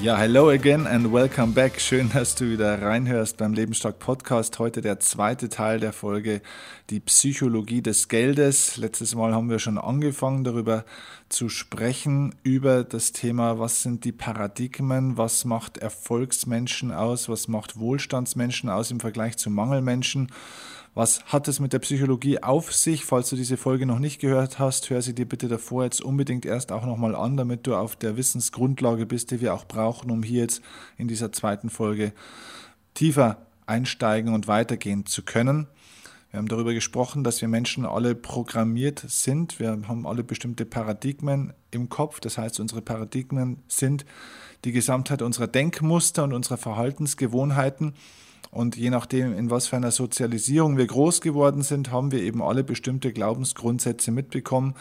Ja, hello again and welcome back. Schön, dass du wieder reinhörst beim Lebensstark Podcast. Heute der zweite Teil der Folge, die Psychologie des Geldes. Letztes Mal haben wir schon angefangen, darüber zu sprechen, über das Thema, was sind die Paradigmen, was macht Erfolgsmenschen aus, was macht Wohlstandsmenschen aus im Vergleich zu Mangelmenschen. Was hat es mit der Psychologie auf sich? Falls du diese Folge noch nicht gehört hast, hör sie dir bitte davor jetzt unbedingt erst auch nochmal an, damit du auf der Wissensgrundlage bist, die wir auch brauchen, um hier jetzt in dieser zweiten Folge tiefer einsteigen und weitergehen zu können. Wir haben darüber gesprochen, dass wir Menschen alle programmiert sind. Wir haben alle bestimmte Paradigmen im Kopf. Das heißt, unsere Paradigmen sind die Gesamtheit unserer Denkmuster und unserer Verhaltensgewohnheiten. Und je nachdem, in was für einer Sozialisierung wir groß geworden sind, haben wir eben alle bestimmte Glaubensgrundsätze mitbekommen.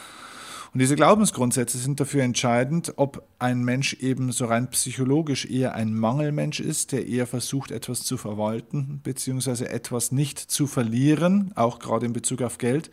Und diese Glaubensgrundsätze sind dafür entscheidend, ob ein Mensch eben so rein psychologisch eher ein Mangelmensch ist, der eher versucht, etwas zu verwalten, beziehungsweise etwas nicht zu verlieren, auch gerade in Bezug auf Geld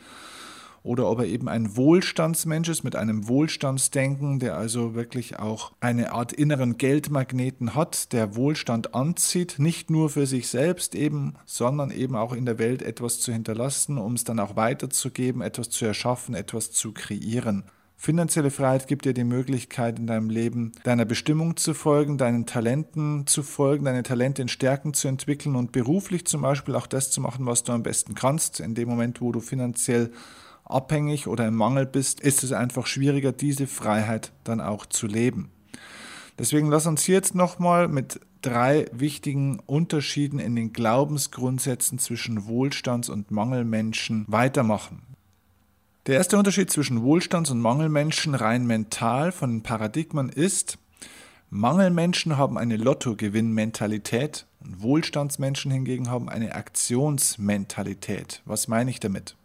oder ob er eben ein Wohlstandsmensch ist mit einem Wohlstandsdenken, der also wirklich auch eine Art inneren Geldmagneten hat, der Wohlstand anzieht, nicht nur für sich selbst eben, sondern eben auch in der Welt etwas zu hinterlassen, um es dann auch weiterzugeben, etwas zu erschaffen, etwas zu kreieren. Finanzielle Freiheit gibt dir die Möglichkeit, in deinem Leben deiner Bestimmung zu folgen, deinen Talenten zu folgen, deine Talente in Stärken zu entwickeln und beruflich zum Beispiel auch das zu machen, was du am besten kannst. In dem Moment, wo du finanziell abhängig oder im Mangel bist, ist es einfach schwieriger, diese Freiheit dann auch zu leben. Deswegen lass uns jetzt nochmal mit drei wichtigen Unterschieden in den Glaubensgrundsätzen zwischen Wohlstands- und Mangelmenschen weitermachen. Der erste Unterschied zwischen Wohlstands- und Mangelmenschen rein mental von den Paradigmen ist, Mangelmenschen haben eine Lottogewinnmentalität und Wohlstandsmenschen hingegen haben eine Aktionsmentalität. Was meine ich damit?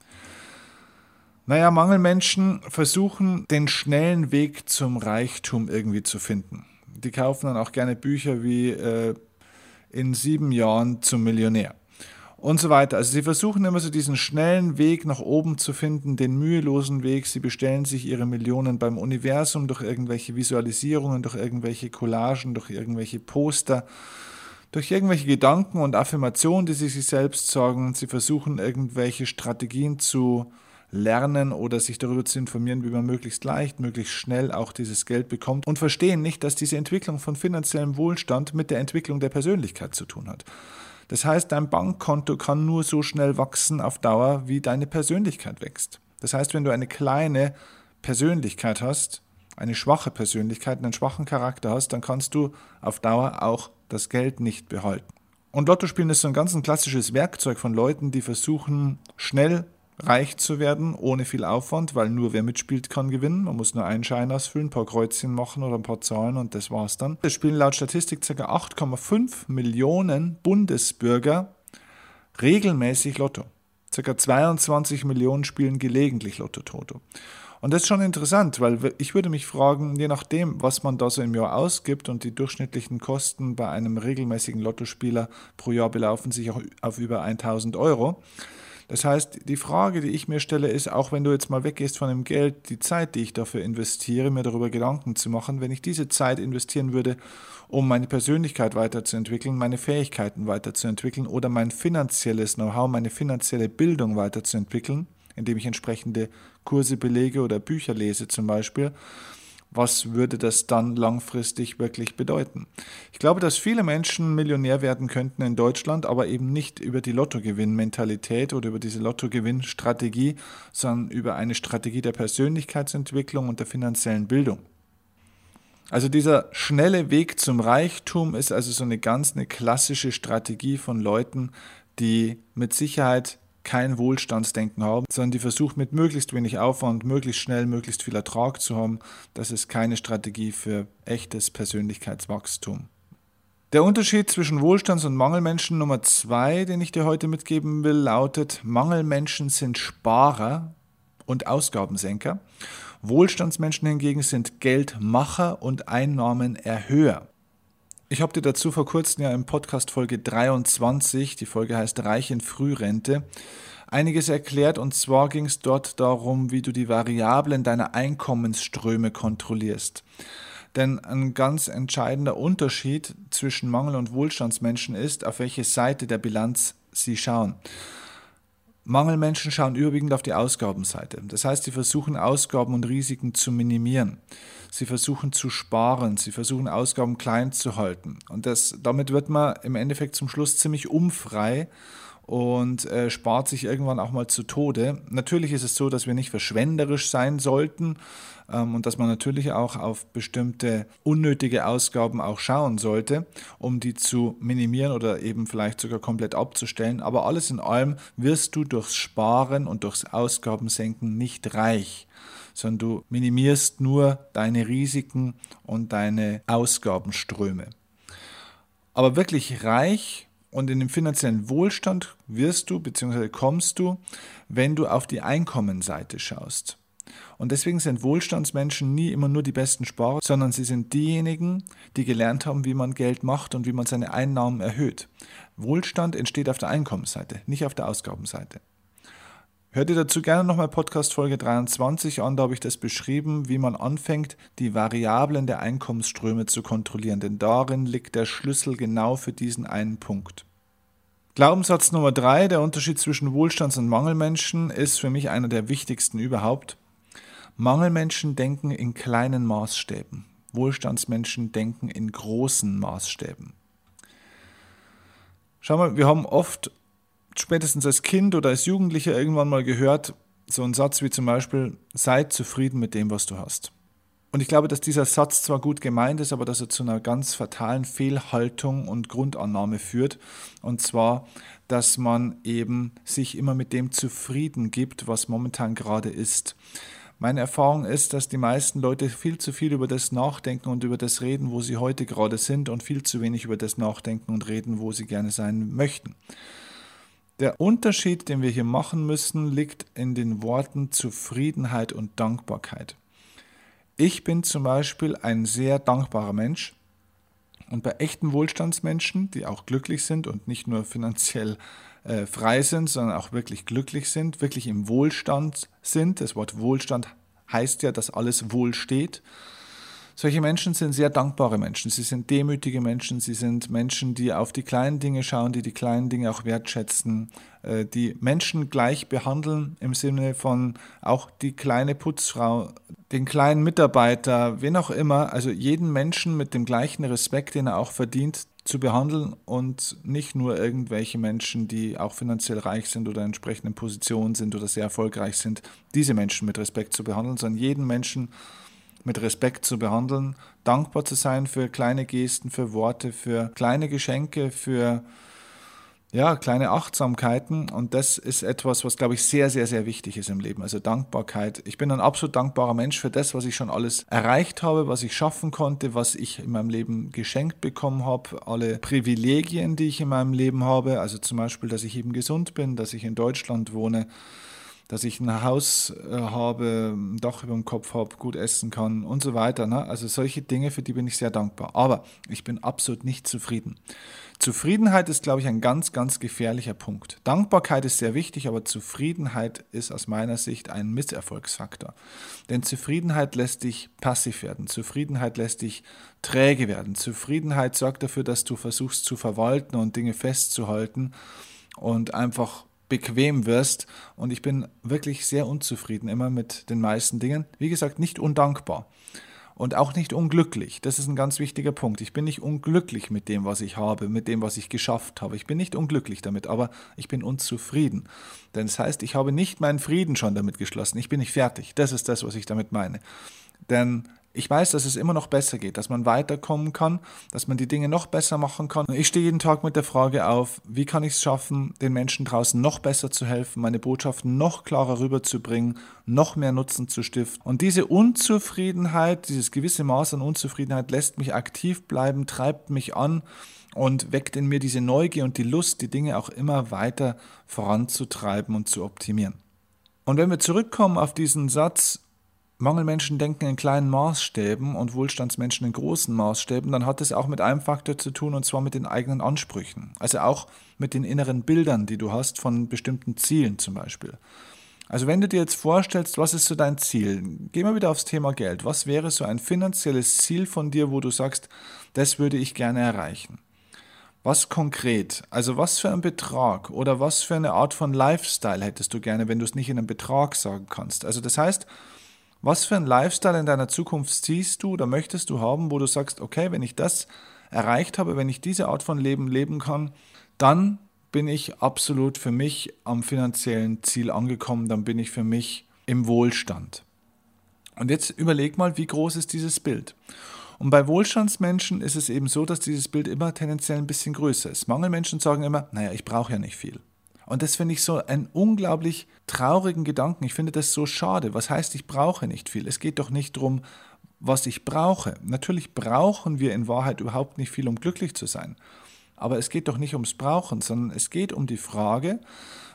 Naja, Mangelmenschen versuchen den schnellen Weg zum Reichtum irgendwie zu finden. Die kaufen dann auch gerne Bücher wie äh, in sieben Jahren zum Millionär und so weiter. Also sie versuchen immer so diesen schnellen Weg nach oben zu finden, den mühelosen Weg. Sie bestellen sich ihre Millionen beim Universum durch irgendwelche Visualisierungen, durch irgendwelche Collagen, durch irgendwelche Poster, durch irgendwelche Gedanken und Affirmationen, die sie sich selbst sagen. Sie versuchen irgendwelche Strategien zu lernen oder sich darüber zu informieren, wie man möglichst leicht, möglichst schnell auch dieses Geld bekommt und verstehen nicht, dass diese Entwicklung von finanziellem Wohlstand mit der Entwicklung der Persönlichkeit zu tun hat. Das heißt, dein Bankkonto kann nur so schnell wachsen auf Dauer, wie deine Persönlichkeit wächst. Das heißt, wenn du eine kleine Persönlichkeit hast, eine schwache Persönlichkeit, einen schwachen Charakter hast, dann kannst du auf Dauer auch das Geld nicht behalten. Und Lotto spielen ist so ein ganz ein klassisches Werkzeug von Leuten, die versuchen, schnell reich zu werden, ohne viel Aufwand, weil nur wer mitspielt, kann gewinnen. Man muss nur einen Schein ausfüllen, ein paar Kreuzchen machen oder ein paar Zahlen und das war's dann. Es spielen laut Statistik ca. 8,5 Millionen Bundesbürger regelmäßig Lotto. Ca. 22 Millionen spielen gelegentlich Lotto-Toto. Und das ist schon interessant, weil ich würde mich fragen, je nachdem, was man da so im Jahr ausgibt und die durchschnittlichen Kosten bei einem regelmäßigen Lottospieler pro Jahr belaufen sich auch auf über 1000 Euro. Das heißt, die Frage, die ich mir stelle, ist, auch wenn du jetzt mal weggehst von dem Geld, die Zeit, die ich dafür investiere, mir darüber Gedanken zu machen, wenn ich diese Zeit investieren würde, um meine Persönlichkeit weiterzuentwickeln, meine Fähigkeiten weiterzuentwickeln oder mein finanzielles Know-how, meine finanzielle Bildung weiterzuentwickeln, indem ich entsprechende Kurse belege oder Bücher lese zum Beispiel, was würde das dann langfristig wirklich bedeuten? Ich glaube, dass viele Menschen Millionär werden könnten in Deutschland, aber eben nicht über die Lottogewinn-Mentalität oder über diese Lottogewinn-Strategie, sondern über eine Strategie der Persönlichkeitsentwicklung und der finanziellen Bildung. Also dieser schnelle Weg zum Reichtum ist also so eine ganz eine klassische Strategie von Leuten, die mit Sicherheit kein Wohlstandsdenken haben, sondern die versucht mit möglichst wenig Aufwand, möglichst schnell, möglichst viel Ertrag zu haben. Das ist keine Strategie für echtes Persönlichkeitswachstum. Der Unterschied zwischen Wohlstands- und Mangelmenschen Nummer zwei, den ich dir heute mitgeben will, lautet, Mangelmenschen sind Sparer und Ausgabensenker. Wohlstandsmenschen hingegen sind Geldmacher und Einnahmenerhöher. Ich habe dir dazu vor kurzem ja im Podcast Folge 23, die Folge heißt Reich in Frührente, einiges erklärt und zwar ging es dort darum, wie du die Variablen deiner Einkommensströme kontrollierst. Denn ein ganz entscheidender Unterschied zwischen Mangel- und Wohlstandsmenschen ist, auf welche Seite der Bilanz sie schauen. Mangelmenschen schauen überwiegend auf die Ausgabenseite. Das heißt, sie versuchen Ausgaben und Risiken zu minimieren. Sie versuchen zu sparen, sie versuchen Ausgaben klein zu halten. Und das, damit wird man im Endeffekt zum Schluss ziemlich unfrei und äh, spart sich irgendwann auch mal zu Tode. Natürlich ist es so, dass wir nicht verschwenderisch sein sollten ähm, und dass man natürlich auch auf bestimmte unnötige Ausgaben auch schauen sollte, um die zu minimieren oder eben vielleicht sogar komplett abzustellen. Aber alles in allem wirst du durchs Sparen und durchs Ausgabensenken nicht reich sondern du minimierst nur deine Risiken und deine Ausgabenströme. Aber wirklich reich und in den finanziellen Wohlstand wirst du bzw. kommst du, wenn du auf die Einkommenseite schaust. Und deswegen sind Wohlstandsmenschen nie immer nur die besten Sparer, sondern sie sind diejenigen, die gelernt haben, wie man Geld macht und wie man seine Einnahmen erhöht. Wohlstand entsteht auf der Einkommensseite, nicht auf der Ausgabenseite. Hört ihr dazu gerne nochmal Podcast Folge 23 an, da habe ich das beschrieben, wie man anfängt, die Variablen der Einkommensströme zu kontrollieren, denn darin liegt der Schlüssel genau für diesen einen Punkt. Glaubenssatz Nummer drei, der Unterschied zwischen Wohlstands- und Mangelmenschen, ist für mich einer der wichtigsten überhaupt. Mangelmenschen denken in kleinen Maßstäben. Wohlstandsmenschen denken in großen Maßstäben. Schau mal, wir haben oft spätestens als Kind oder als Jugendlicher irgendwann mal gehört, so ein Satz wie zum Beispiel, sei zufrieden mit dem, was du hast. Und ich glaube, dass dieser Satz zwar gut gemeint ist, aber dass er zu einer ganz fatalen Fehlhaltung und Grundannahme führt. Und zwar, dass man eben sich immer mit dem zufrieden gibt, was momentan gerade ist. Meine Erfahrung ist, dass die meisten Leute viel zu viel über das nachdenken und über das reden, wo sie heute gerade sind und viel zu wenig über das nachdenken und reden, wo sie gerne sein möchten. Der Unterschied, den wir hier machen müssen, liegt in den Worten Zufriedenheit und Dankbarkeit. Ich bin zum Beispiel ein sehr dankbarer Mensch. Und bei echten Wohlstandsmenschen, die auch glücklich sind und nicht nur finanziell äh, frei sind, sondern auch wirklich glücklich sind, wirklich im Wohlstand sind, das Wort Wohlstand heißt ja, dass alles wohl steht, solche Menschen sind sehr dankbare Menschen, sie sind demütige Menschen, sie sind Menschen, die auf die kleinen Dinge schauen, die die kleinen Dinge auch wertschätzen, äh, die Menschen gleich behandeln im Sinne von auch die kleine Putzfrau, den kleinen Mitarbeiter, wen auch immer, also jeden Menschen mit dem gleichen Respekt, den er auch verdient, zu behandeln und nicht nur irgendwelche Menschen, die auch finanziell reich sind oder in entsprechenden Positionen sind oder sehr erfolgreich sind, diese Menschen mit Respekt zu behandeln, sondern jeden Menschen mit Respekt zu behandeln, dankbar zu sein für kleine Gesten, für Worte, für kleine Geschenke, für ja, kleine Achtsamkeiten und das ist etwas, was, glaube ich, sehr, sehr, sehr wichtig ist im Leben. Also Dankbarkeit. Ich bin ein absolut dankbarer Mensch für das, was ich schon alles erreicht habe, was ich schaffen konnte, was ich in meinem Leben geschenkt bekommen habe, alle Privilegien, die ich in meinem Leben habe. Also zum Beispiel, dass ich eben gesund bin, dass ich in Deutschland wohne, dass ich ein Haus äh, habe, ein Dach über dem Kopf habe, gut essen kann und so weiter. Ne? Also solche Dinge, für die bin ich sehr dankbar. Aber ich bin absolut nicht zufrieden. Zufriedenheit ist, glaube ich, ein ganz, ganz gefährlicher Punkt. Dankbarkeit ist sehr wichtig, aber Zufriedenheit ist aus meiner Sicht ein Misserfolgsfaktor. Denn Zufriedenheit lässt dich passiv werden. Zufriedenheit lässt dich träge werden. Zufriedenheit sorgt dafür, dass du versuchst zu verwalten und Dinge festzuhalten und einfach bequem wirst. Und ich bin wirklich sehr unzufrieden immer mit den meisten Dingen. Wie gesagt, nicht undankbar und auch nicht unglücklich. Das ist ein ganz wichtiger Punkt. Ich bin nicht unglücklich mit dem, was ich habe, mit dem, was ich geschafft habe. Ich bin nicht unglücklich damit, aber ich bin unzufrieden. Denn das heißt, ich habe nicht meinen Frieden schon damit geschlossen. Ich bin nicht fertig. Das ist das, was ich damit meine. Denn Ich weiß, dass es immer noch besser geht, dass man weiterkommen kann, dass man die Dinge noch besser machen kann. Ich stehe jeden Tag mit der Frage auf, wie kann ich es schaffen, den Menschen draußen noch besser zu helfen, meine Botschaften noch klarer rüberzubringen, noch mehr Nutzen zu stiften. Und diese Unzufriedenheit, dieses gewisse Maß an Unzufriedenheit lässt mich aktiv bleiben, treibt mich an und weckt in mir diese Neugier und die Lust, die Dinge auch immer weiter voranzutreiben und zu optimieren. Und wenn wir zurückkommen auf diesen Satz, Mangelmenschen denken in kleinen Maßstäben und Wohlstandsmenschen in großen Maßstäben, dann hat es auch mit einem Faktor zu tun, und zwar mit den eigenen Ansprüchen. Also auch mit den inneren Bildern, die du hast von bestimmten Zielen zum Beispiel. Also wenn du dir jetzt vorstellst, was ist so dein Ziel? Geh mal wieder aufs Thema Geld. Was wäre so ein finanzielles Ziel von dir, wo du sagst, das würde ich gerne erreichen? Was konkret? Also was für ein Betrag oder was für eine Art von Lifestyle hättest du gerne, wenn du es nicht in einem Betrag sagen kannst? Also das heißt, was für ein Lifestyle in deiner Zukunft siehst du oder möchtest du haben, wo du sagst, okay, wenn ich das erreicht habe, wenn ich diese Art von Leben leben kann, dann bin ich absolut für mich am finanziellen Ziel angekommen, dann bin ich für mich im Wohlstand. Und jetzt überleg mal, wie groß ist dieses Bild? Und bei Wohlstandsmenschen ist es eben so, dass dieses Bild immer tendenziell ein bisschen größer ist. Mangelmenschen sagen immer, naja, ich brauche ja nicht viel. Und das finde ich so einen unglaublich traurigen Gedanken. Ich finde das so schade. Was heißt, ich brauche nicht viel? Es geht doch nicht darum, was ich brauche. Natürlich brauchen wir in Wahrheit überhaupt nicht viel, um glücklich zu sein. Aber es geht doch nicht ums Brauchen, sondern es geht um die Frage,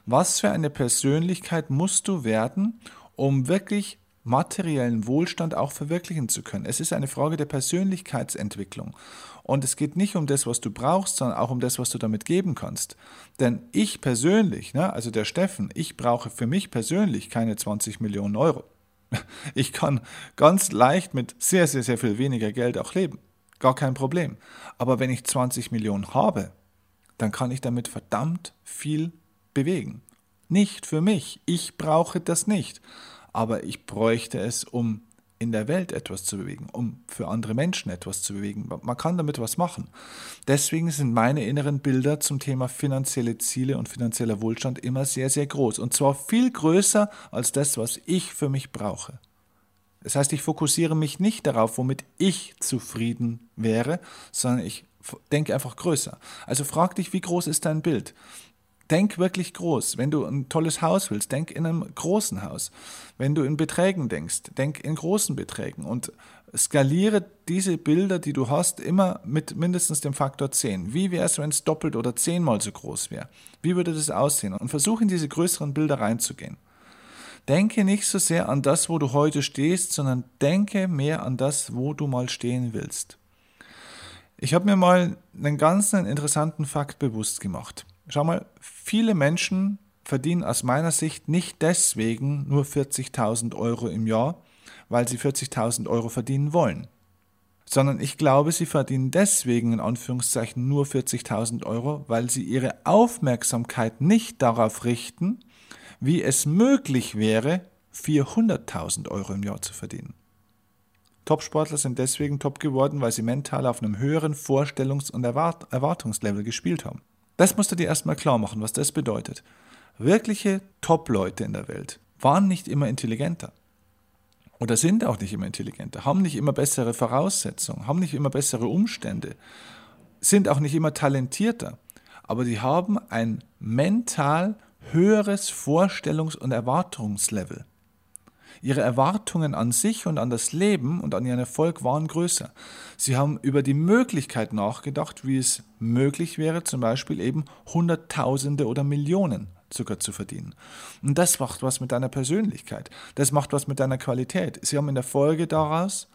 was für eine Persönlichkeit musst du werden, um wirklich materiellen Wohlstand auch verwirklichen zu können. Es ist eine Frage der Persönlichkeitsentwicklung. Und es geht nicht um das, was du brauchst, sondern auch um das, was du damit geben kannst. Denn ich persönlich, ne, also der Steffen, ich brauche für mich persönlich keine 20 Millionen Euro. Ich kann ganz leicht mit sehr, sehr, sehr viel weniger Geld auch leben. Gar kein Problem. Aber wenn ich 20 Millionen habe, dann kann ich damit verdammt viel bewegen. Nicht für mich. Ich brauche das nicht aber ich bräuchte es, um in der Welt etwas zu bewegen, um für andere Menschen etwas zu bewegen. Man kann damit was machen. Deswegen sind meine inneren Bilder zum Thema finanzielle Ziele und finanzieller Wohlstand immer sehr, sehr groß. Und zwar viel größer als das, was ich für mich brauche. Das heißt, ich fokussiere mich nicht darauf, womit ich zufrieden wäre, sondern ich denke einfach größer. Also frag dich, wie groß ist dein Bild? Denk wirklich groß. Wenn du ein tolles Haus willst, denk in einem großen Haus. Wenn du in Beträgen denkst, denk in großen Beträgen und skaliere diese Bilder, die du hast, immer mit mindestens dem Faktor 10. Wie wäre es, wenn es doppelt oder zehnmal so groß wäre? Wie würde das aussehen? Und versuche in diese größeren Bilder reinzugehen. Denke nicht so sehr an das, wo du heute stehst, sondern denke mehr an das, wo du mal stehen willst. Ich habe mir mal einen ganz interessanten Fakt bewusst gemacht. Schau mal, viele Menschen verdienen aus meiner Sicht nicht deswegen nur 40.000 Euro im Jahr, weil sie 40.000 Euro verdienen wollen, sondern ich glaube, sie verdienen deswegen in Anführungszeichen nur 40.000 Euro, weil sie ihre Aufmerksamkeit nicht darauf richten, wie es möglich wäre, 400.000 Euro im Jahr zu verdienen. Topsportler sind deswegen top geworden, weil sie mental auf einem höheren Vorstellungs- und Erwart Erwartungslevel gespielt haben. Das musst du dir erstmal klar machen, was das bedeutet. Wirkliche Top-Leute in der Welt waren nicht immer intelligenter. Oder sind auch nicht immer intelligenter, haben nicht immer bessere Voraussetzungen, haben nicht immer bessere Umstände, sind auch nicht immer talentierter. Aber die haben ein mental höheres Vorstellungs- und Erwartungslevel. Ihre Erwartungen an sich und an das Leben und an ihren Erfolg waren größer. Sie haben über die Möglichkeit nachgedacht, wie es möglich wäre, zum Beispiel eben Hunderttausende oder Millionen Zucker zu verdienen. Und das macht was mit deiner Persönlichkeit. Das macht was mit deiner Qualität. Sie haben in der Folge daraus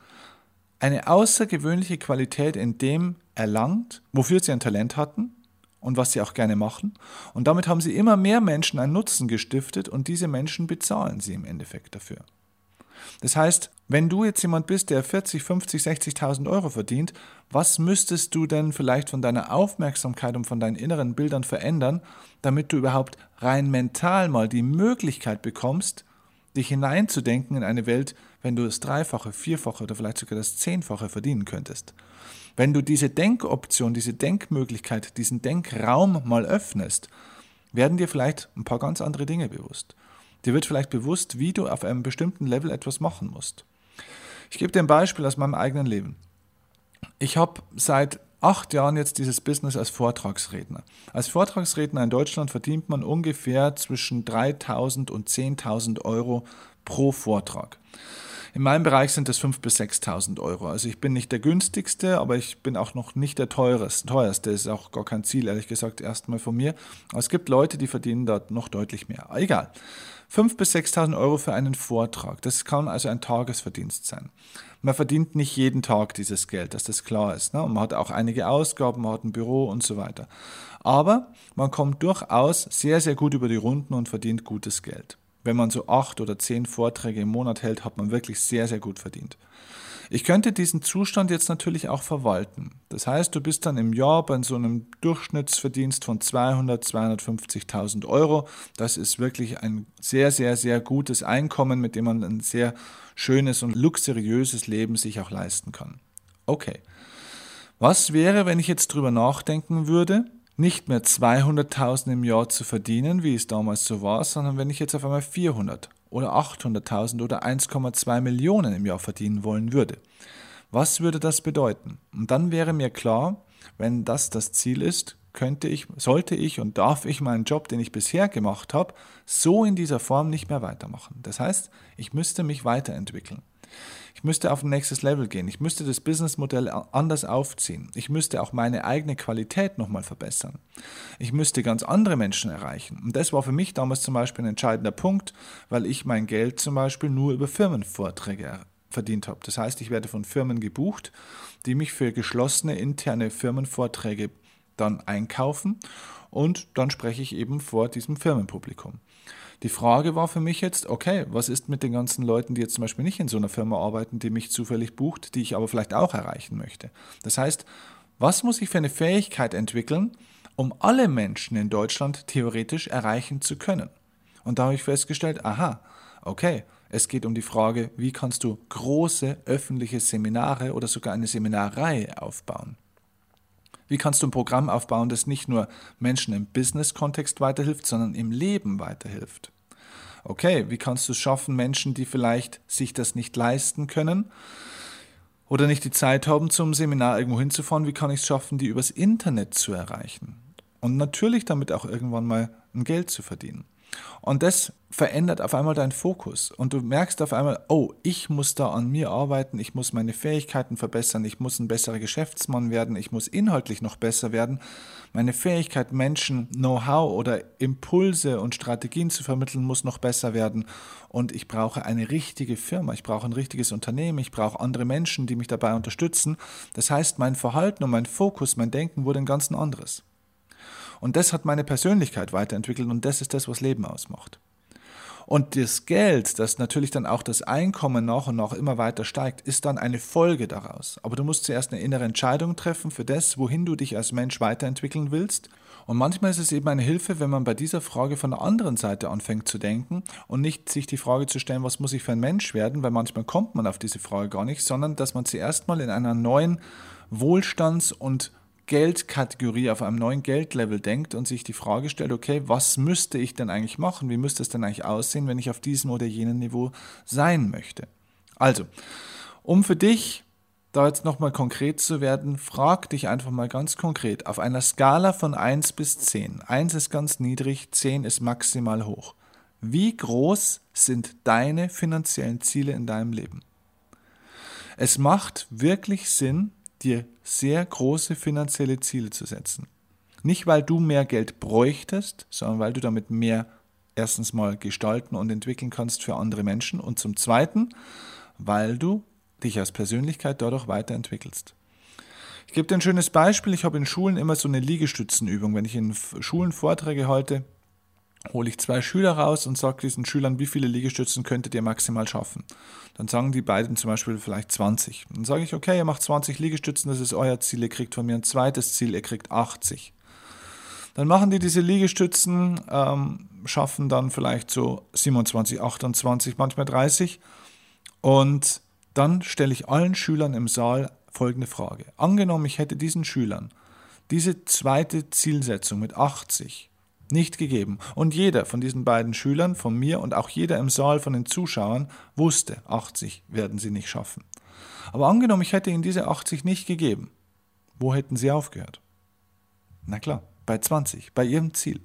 eine außergewöhnliche Qualität in dem erlangt, wofür sie ein Talent hatten und was sie auch gerne machen. Und damit haben sie immer mehr Menschen einen Nutzen gestiftet und diese Menschen bezahlen sie im Endeffekt dafür. Das heißt, wenn du jetzt jemand bist, der 40, 50, 60.000 Euro verdient, was müsstest du denn vielleicht von deiner Aufmerksamkeit und von deinen inneren Bildern verändern, damit du überhaupt rein mental mal die Möglichkeit bekommst, dich hineinzudenken in eine Welt, wenn du das Dreifache, Vierfache oder vielleicht sogar das Zehnfache verdienen könntest. Wenn du diese Denkoption, diese Denkmöglichkeit, diesen Denkraum mal öffnest, werden dir vielleicht ein paar ganz andere Dinge bewusst. Dir wird vielleicht bewusst, wie du auf einem bestimmten Level etwas machen musst. Ich gebe dir ein Beispiel aus meinem eigenen Leben. Ich habe seit acht Jahren jetzt dieses Business als Vortragsredner. Als Vortragsredner in Deutschland verdient man ungefähr zwischen 3.000 und 10.000 Euro pro Vortrag. In meinem Bereich sind das 5.000 bis 6.000 Euro. Also ich bin nicht der günstigste, aber ich bin auch noch nicht der teuerste. teuerste ist auch gar kein Ziel, ehrlich gesagt, erstmal von mir. Aber es gibt Leute, die verdienen dort noch deutlich mehr. Egal. 5.000 bis 6.000 Euro für einen Vortrag. Das kann also ein Tagesverdienst sein. Man verdient nicht jeden Tag dieses Geld, dass das klar ist. Ne? Und man hat auch einige Ausgaben, man hat ein Büro und so weiter. Aber man kommt durchaus sehr, sehr gut über die Runden und verdient gutes Geld. Wenn man so acht oder zehn Vorträge im Monat hält, hat man wirklich sehr, sehr gut verdient. Ich könnte diesen Zustand jetzt natürlich auch verwalten. Das heißt, du bist dann im Jahr bei so einem Durchschnittsverdienst von 200, 250.000 Euro. Das ist wirklich ein sehr, sehr, sehr gutes Einkommen, mit dem man ein sehr schönes und luxuriöses Leben sich auch leisten kann. Okay. Was wäre, wenn ich jetzt drüber nachdenken würde, nicht mehr 200.000 im Jahr zu verdienen, wie es damals so war, sondern wenn ich jetzt auf einmal 400 oder 800.000 oder 1,2 Millionen im Jahr verdienen wollen würde. Was würde das bedeuten? Und dann wäre mir klar, wenn das das Ziel ist, könnte ich, sollte ich und darf ich meinen Job, den ich bisher gemacht habe, so in dieser Form nicht mehr weitermachen. Das heißt, ich müsste mich weiterentwickeln. Ich müsste auf ein nächstes Level gehen. Ich müsste das Businessmodell anders aufziehen. Ich müsste auch meine eigene Qualität nochmal verbessern. Ich müsste ganz andere Menschen erreichen. Und das war für mich damals zum Beispiel ein entscheidender Punkt, weil ich mein Geld zum Beispiel nur über Firmenvorträge verdient habe. Das heißt, ich werde von Firmen gebucht, die mich für geschlossene interne Firmenvorträge dann einkaufen und dann spreche ich eben vor diesem Firmenpublikum. Die Frage war für mich jetzt, okay, was ist mit den ganzen Leuten, die jetzt zum Beispiel nicht in so einer Firma arbeiten, die mich zufällig bucht, die ich aber vielleicht auch erreichen möchte? Das heißt, was muss ich für eine Fähigkeit entwickeln, um alle Menschen in Deutschland theoretisch erreichen zu können? Und da habe ich festgestellt, aha, okay, es geht um die Frage, wie kannst du große öffentliche Seminare oder sogar eine Seminarreihe aufbauen? Wie kannst du ein Programm aufbauen, das nicht nur Menschen im Business-Kontext weiterhilft, sondern im Leben weiterhilft? Okay, wie kannst du es schaffen, Menschen, die vielleicht sich das nicht leisten können oder nicht die Zeit haben, zum Seminar irgendwo hinzufahren, wie kann ich es schaffen, die übers Internet zu erreichen? Und natürlich damit auch irgendwann mal ein Geld zu verdienen. Und das verändert auf einmal deinen Fokus. Und du merkst auf einmal, oh, ich muss da an mir arbeiten, ich muss meine Fähigkeiten verbessern, ich muss ein besserer Geschäftsmann werden, ich muss inhaltlich noch besser werden. Meine Fähigkeit, Menschen Know-how oder Impulse und Strategien zu vermitteln, muss noch besser werden. Und ich brauche eine richtige Firma, ich brauche ein richtiges Unternehmen, ich brauche andere Menschen, die mich dabei unterstützen. Das heißt, mein Verhalten und mein Fokus, mein Denken wurde ein ganz anderes. Und das hat meine Persönlichkeit weiterentwickelt und das ist das, was Leben ausmacht. Und das Geld, das natürlich dann auch das Einkommen nach und nach immer weiter steigt, ist dann eine Folge daraus. Aber du musst zuerst eine innere Entscheidung treffen für das, wohin du dich als Mensch weiterentwickeln willst. Und manchmal ist es eben eine Hilfe, wenn man bei dieser Frage von der anderen Seite anfängt zu denken und nicht sich die Frage zu stellen, was muss ich für ein Mensch werden, weil manchmal kommt man auf diese Frage gar nicht, sondern dass man zuerst mal in einer neuen Wohlstands- und Geldkategorie, auf einem neuen Geldlevel denkt und sich die Frage stellt, okay, was müsste ich denn eigentlich machen? Wie müsste es denn eigentlich aussehen, wenn ich auf diesem oder jenem Niveau sein möchte? Also, um für dich da jetzt nochmal konkret zu werden, frag dich einfach mal ganz konkret auf einer Skala von 1 bis 10. 1 ist ganz niedrig, 10 ist maximal hoch. Wie groß sind deine finanziellen Ziele in deinem Leben? Es macht wirklich Sinn, dir sehr große finanzielle Ziele zu setzen. Nicht, weil du mehr Geld bräuchtest, sondern weil du damit mehr erstens mal gestalten und entwickeln kannst für andere Menschen und zum Zweiten, weil du dich als Persönlichkeit dadurch weiterentwickelst. Ich gebe dir ein schönes Beispiel. Ich habe in Schulen immer so eine Liegestützenübung. Wenn ich in Schulen Vorträge halte, hole ich zwei Schüler raus und sage diesen Schülern, wie viele Liegestützen könntet ihr maximal schaffen. Dann sagen die beiden zum Beispiel vielleicht 20. Dann sage ich, okay, ihr macht 20 Liegestützen, das ist euer Ziel, ihr kriegt von mir ein zweites Ziel, ihr kriegt 80. Dann machen die diese Liegestützen, ähm, schaffen dann vielleicht so 27, 28, manchmal 30. Und dann stelle ich allen Schülern im Saal folgende Frage. Angenommen, ich hätte diesen Schülern diese zweite Zielsetzung mit 80 Nicht gegeben. Und jeder von diesen beiden Schülern, von mir und auch jeder im Saal von den Zuschauern wusste, 80 werden sie nicht schaffen. Aber angenommen, ich hätte ihnen diese 80 nicht gegeben, wo hätten sie aufgehört? Na klar, bei 20, bei ihrem Ziel.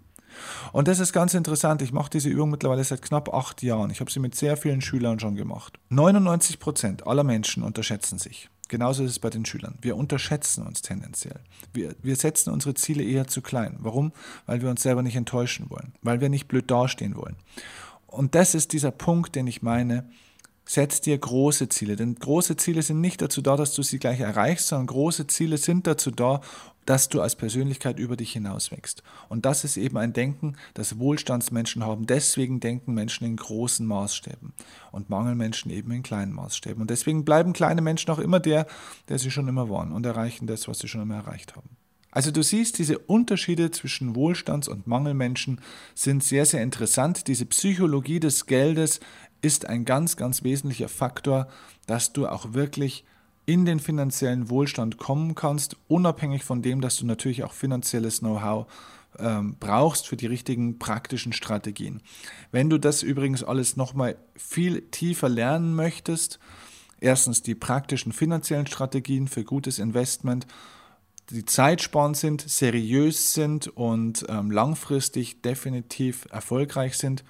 Und das ist ganz interessant. Ich mache diese Übung mittlerweile seit knapp acht Jahren. Ich habe sie mit sehr vielen Schülern schon gemacht. 99 Prozent aller Menschen unterschätzen sich. Genauso ist es bei den Schülern. Wir unterschätzen uns tendenziell. Wir, wir setzen unsere Ziele eher zu klein. Warum? Weil wir uns selber nicht enttäuschen wollen, weil wir nicht blöd dastehen wollen. Und das ist dieser Punkt, den ich meine. Setz dir große Ziele, denn große Ziele sind nicht dazu da, dass du sie gleich erreichst, sondern große Ziele sind dazu da, dass du als Persönlichkeit über dich hinaus wächst. Und das ist eben ein Denken, das Wohlstandsmenschen haben. Deswegen denken Menschen in großen Maßstäben und Mangelmenschen eben in kleinen Maßstäben. Und deswegen bleiben kleine Menschen auch immer der, der sie schon immer waren und erreichen das, was sie schon immer erreicht haben. Also du siehst, diese Unterschiede zwischen Wohlstands- und Mangelmenschen sind sehr, sehr interessant. Diese Psychologie des Geldes ist ein ganz, ganz wesentlicher Faktor, dass du auch wirklich in den finanziellen Wohlstand kommen kannst, unabhängig von dem, dass du natürlich auch finanzielles Know-how ähm, brauchst für die richtigen praktischen Strategien. Wenn du das übrigens alles nochmal viel tiefer lernen möchtest, erstens die praktischen finanziellen Strategien für gutes Investment, die zeitsparend sind, seriös sind und ähm, langfristig definitiv erfolgreich sind,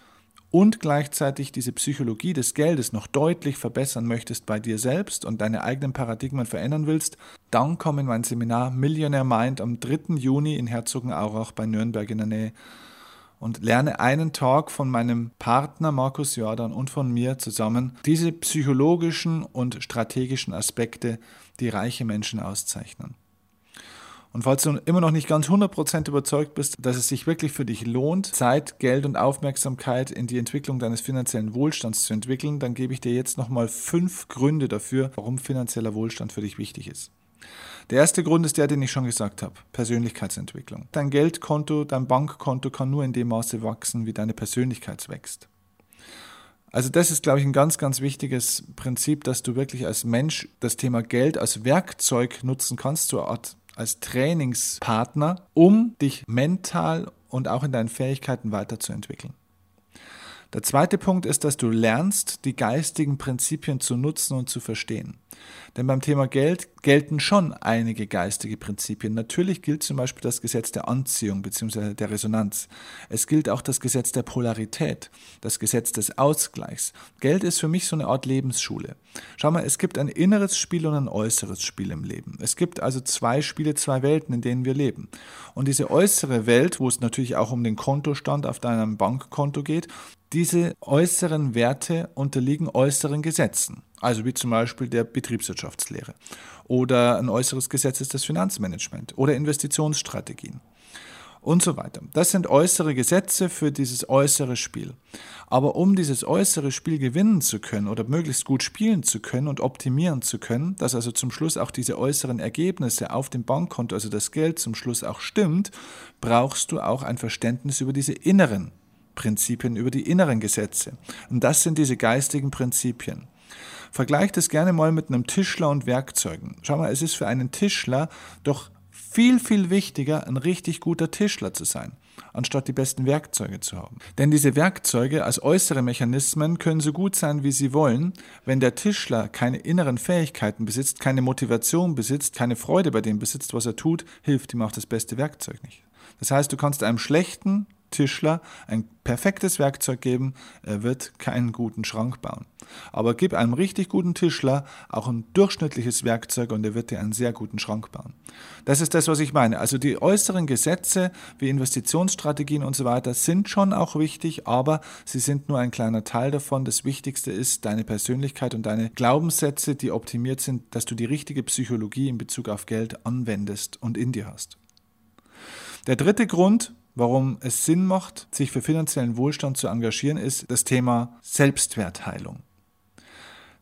und gleichzeitig diese Psychologie des Geldes noch deutlich verbessern möchtest bei dir selbst und deine eigenen Paradigmen verändern willst, dann komm in mein Seminar Millionaire Mind am 3. Juni in Herzogenaurach bei Nürnberg in der Nähe und lerne einen Tag von meinem Partner Markus Jordan und von mir zusammen diese psychologischen und strategischen Aspekte, die reiche Menschen auszeichnen. Und falls du immer noch nicht ganz 100% überzeugt bist, dass es sich wirklich für dich lohnt, Zeit, Geld und Aufmerksamkeit in die Entwicklung deines finanziellen Wohlstands zu entwickeln, dann gebe ich dir jetzt nochmal fünf Gründe dafür, warum finanzieller Wohlstand für dich wichtig ist. Der erste Grund ist der, den ich schon gesagt habe, Persönlichkeitsentwicklung. Dein Geldkonto, dein Bankkonto kann nur in dem Maße wachsen, wie deine Persönlichkeit wächst. Also das ist, glaube ich, ein ganz, ganz wichtiges Prinzip, dass du wirklich als Mensch das Thema Geld als Werkzeug nutzen kannst, zur Art als Trainingspartner, um dich mental und auch in deinen Fähigkeiten weiterzuentwickeln. Der zweite Punkt ist, dass du lernst, die geistigen Prinzipien zu nutzen und zu verstehen. Denn beim Thema Geld gelten schon einige geistige Prinzipien. Natürlich gilt zum Beispiel das Gesetz der Anziehung bzw. der Resonanz. Es gilt auch das Gesetz der Polarität, das Gesetz des Ausgleichs. Geld ist für mich so eine Art Lebensschule. Schau mal, es gibt ein inneres Spiel und ein äußeres Spiel im Leben. Es gibt also zwei Spiele, zwei Welten, in denen wir leben. Und diese äußere Welt, wo es natürlich auch um den Kontostand auf deinem Bankkonto geht, diese äußeren Werte unterliegen äußeren Gesetzen, also wie zum Beispiel der Betriebswirtschaftslehre. Oder ein äußeres Gesetz ist das Finanzmanagement oder Investitionsstrategien und so weiter. Das sind äußere Gesetze für dieses äußere Spiel. Aber um dieses äußere Spiel gewinnen zu können oder möglichst gut spielen zu können und optimieren zu können, dass also zum Schluss auch diese äußeren Ergebnisse auf dem Bankkonto, also das Geld zum Schluss auch stimmt, brauchst du auch ein Verständnis über diese inneren Prinzipien, über die inneren Gesetze. Und das sind diese geistigen Prinzipien. Vergleicht es gerne mal mit einem Tischler und Werkzeugen. Schau mal, es ist für einen Tischler doch viel, viel wichtiger, ein richtig guter Tischler zu sein, anstatt die besten Werkzeuge zu haben. Denn diese Werkzeuge als äußere Mechanismen können so gut sein, wie sie wollen. Wenn der Tischler keine inneren Fähigkeiten besitzt, keine Motivation besitzt, keine Freude bei dem besitzt, was er tut, hilft ihm auch das beste Werkzeug nicht. Das heißt, du kannst einem schlechten Tischler ein perfektes Werkzeug geben, er wird keinen guten Schrank bauen. Aber gib einem richtig guten Tischler auch ein durchschnittliches Werkzeug und er wird dir einen sehr guten Schrank bauen. Das ist das, was ich meine. Also die äußeren Gesetze wie Investitionsstrategien und so weiter sind schon auch wichtig, aber sie sind nur ein kleiner Teil davon. Das Wichtigste ist deine Persönlichkeit und deine Glaubenssätze, die optimiert sind, dass du die richtige Psychologie in Bezug auf Geld anwendest und in dir hast. Der dritte Grund, warum es Sinn macht, sich für finanziellen Wohlstand zu engagieren, ist das Thema Selbstwertheilung.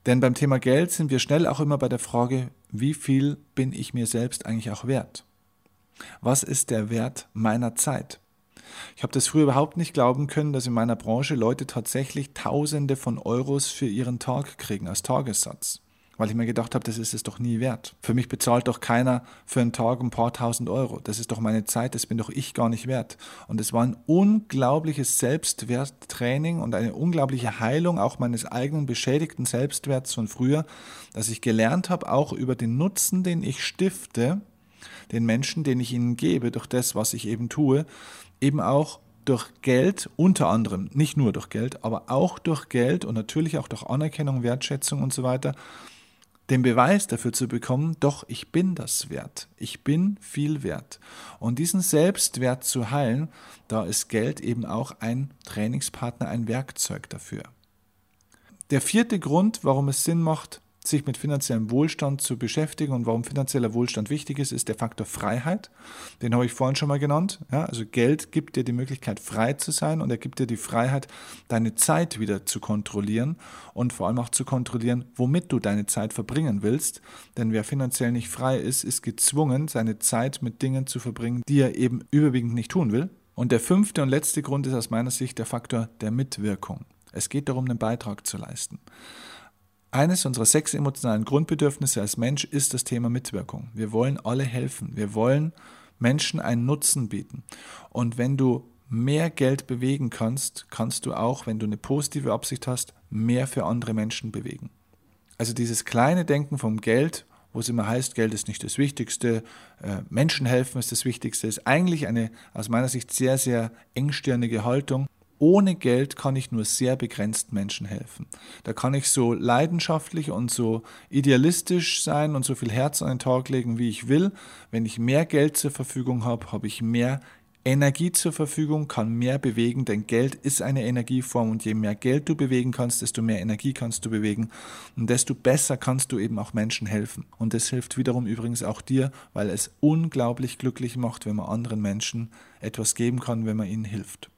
Denn beim Thema Geld sind wir schnell auch immer bei der Frage, wie viel bin ich mir selbst eigentlich auch wert? Was ist der Wert meiner Zeit? Ich habe das früher überhaupt nicht glauben können, dass in meiner Branche Leute tatsächlich Tausende von Euros für ihren Tag kriegen als Tagessatz. Weil ich mir gedacht habe, das ist es doch nie wert. Für mich bezahlt doch keiner für einen Tag ein paar tausend Euro. Das ist doch meine Zeit, das bin doch ich gar nicht wert. Und es war ein unglaubliches Selbstwerttraining und eine unglaubliche Heilung auch meines eigenen beschädigten Selbstwerts von früher, dass ich gelernt habe, auch über den Nutzen, den ich stifte, den Menschen, den ich ihnen gebe, durch das, was ich eben tue, eben auch durch Geld, unter anderem, nicht nur durch Geld, aber auch durch Geld und natürlich auch durch Anerkennung, Wertschätzung und so weiter, den Beweis dafür zu bekommen, doch, ich bin das wert. Ich bin viel wert. Und diesen Selbstwert zu heilen, da ist Geld eben auch ein Trainingspartner, ein Werkzeug dafür. Der vierte Grund, warum es Sinn macht, sich mit finanziellem Wohlstand zu beschäftigen und warum finanzieller Wohlstand wichtig ist, ist der Faktor Freiheit. Den habe ich vorhin schon mal genannt. Ja, also Geld gibt dir die Möglichkeit, frei zu sein und er gibt dir die Freiheit, deine Zeit wieder zu kontrollieren und vor allem auch zu kontrollieren, womit du deine Zeit verbringen willst. Denn wer finanziell nicht frei ist, ist gezwungen, seine Zeit mit Dingen zu verbringen, die er eben überwiegend nicht tun will. Und der fünfte und letzte Grund ist aus meiner Sicht der Faktor der Mitwirkung. Es geht darum, einen Beitrag zu leisten. Eines unserer sechs emotionalen Grundbedürfnisse als Mensch ist das Thema Mitwirkung. Wir wollen alle helfen. Wir wollen Menschen einen Nutzen bieten. Und wenn du mehr Geld bewegen kannst, kannst du auch, wenn du eine positive Absicht hast, mehr für andere Menschen bewegen. Also dieses kleine Denken vom Geld, wo es immer heißt, Geld ist nicht das Wichtigste, äh, Menschen helfen ist das Wichtigste, ist eigentlich eine aus meiner Sicht sehr, sehr engstirnige Haltung ohne Geld kann ich nur sehr begrenzt Menschen helfen. Da kann ich so leidenschaftlich und so idealistisch sein und so viel Herz an den Tag legen, wie ich will. Wenn ich mehr Geld zur Verfügung habe, habe ich mehr Energie zur Verfügung, kann mehr bewegen, denn Geld ist eine Energieform und je mehr Geld du bewegen kannst, desto mehr Energie kannst du bewegen und desto besser kannst du eben auch Menschen helfen. Und das hilft wiederum übrigens auch dir, weil es unglaublich glücklich macht, wenn man anderen Menschen etwas geben kann, wenn man ihnen hilft.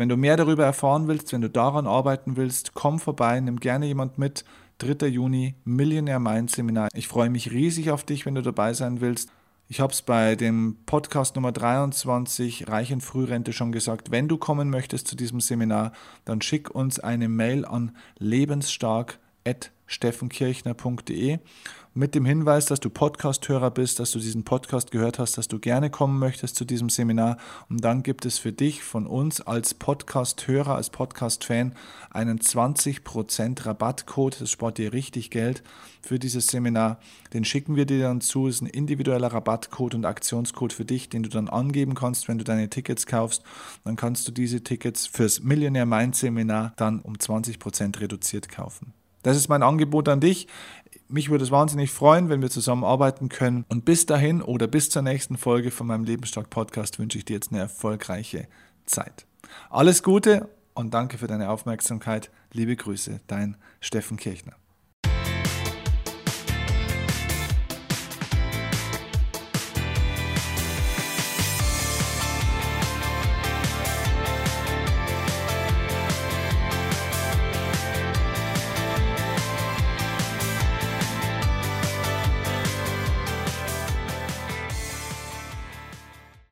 Wenn du mehr darüber erfahren willst, wenn du daran arbeiten willst, komm vorbei, nimm gerne jemand mit. 3. Juni, Millionaire Mind Seminar. Ich freue mich riesig auf dich, wenn du dabei sein willst. Ich habe es bei dem Podcast Nummer 23, Reich in Frührente, schon gesagt. Wenn du kommen möchtest zu diesem Seminar, dann schick uns eine Mail an lebensstark.steffenkirchner.de mit dem Hinweis, dass du Podcast-Hörer bist, dass du diesen Podcast gehört hast, dass du gerne kommen möchtest zu diesem Seminar. Und dann gibt es für dich von uns als Podcast-Hörer, als Podcast-Fan einen 20% Rabattcode. Das spart dir richtig Geld für dieses Seminar. Den schicken wir dir dann zu. Ist ein individueller Rabattcode und Aktionscode für dich, den du dann angeben kannst, wenn du deine Tickets kaufst. Dann kannst du diese Tickets fürs Millionaire Mind Seminar dann um 20% reduziert kaufen. Das ist mein Angebot an dich. Mich würde es wahnsinnig freuen, wenn wir zusammen arbeiten können. Und bis dahin oder bis zur nächsten Folge von meinem Lebensstark Podcast wünsche ich dir jetzt eine erfolgreiche Zeit. Alles Gute und danke für deine Aufmerksamkeit. Liebe Grüße, dein Steffen Kirchner.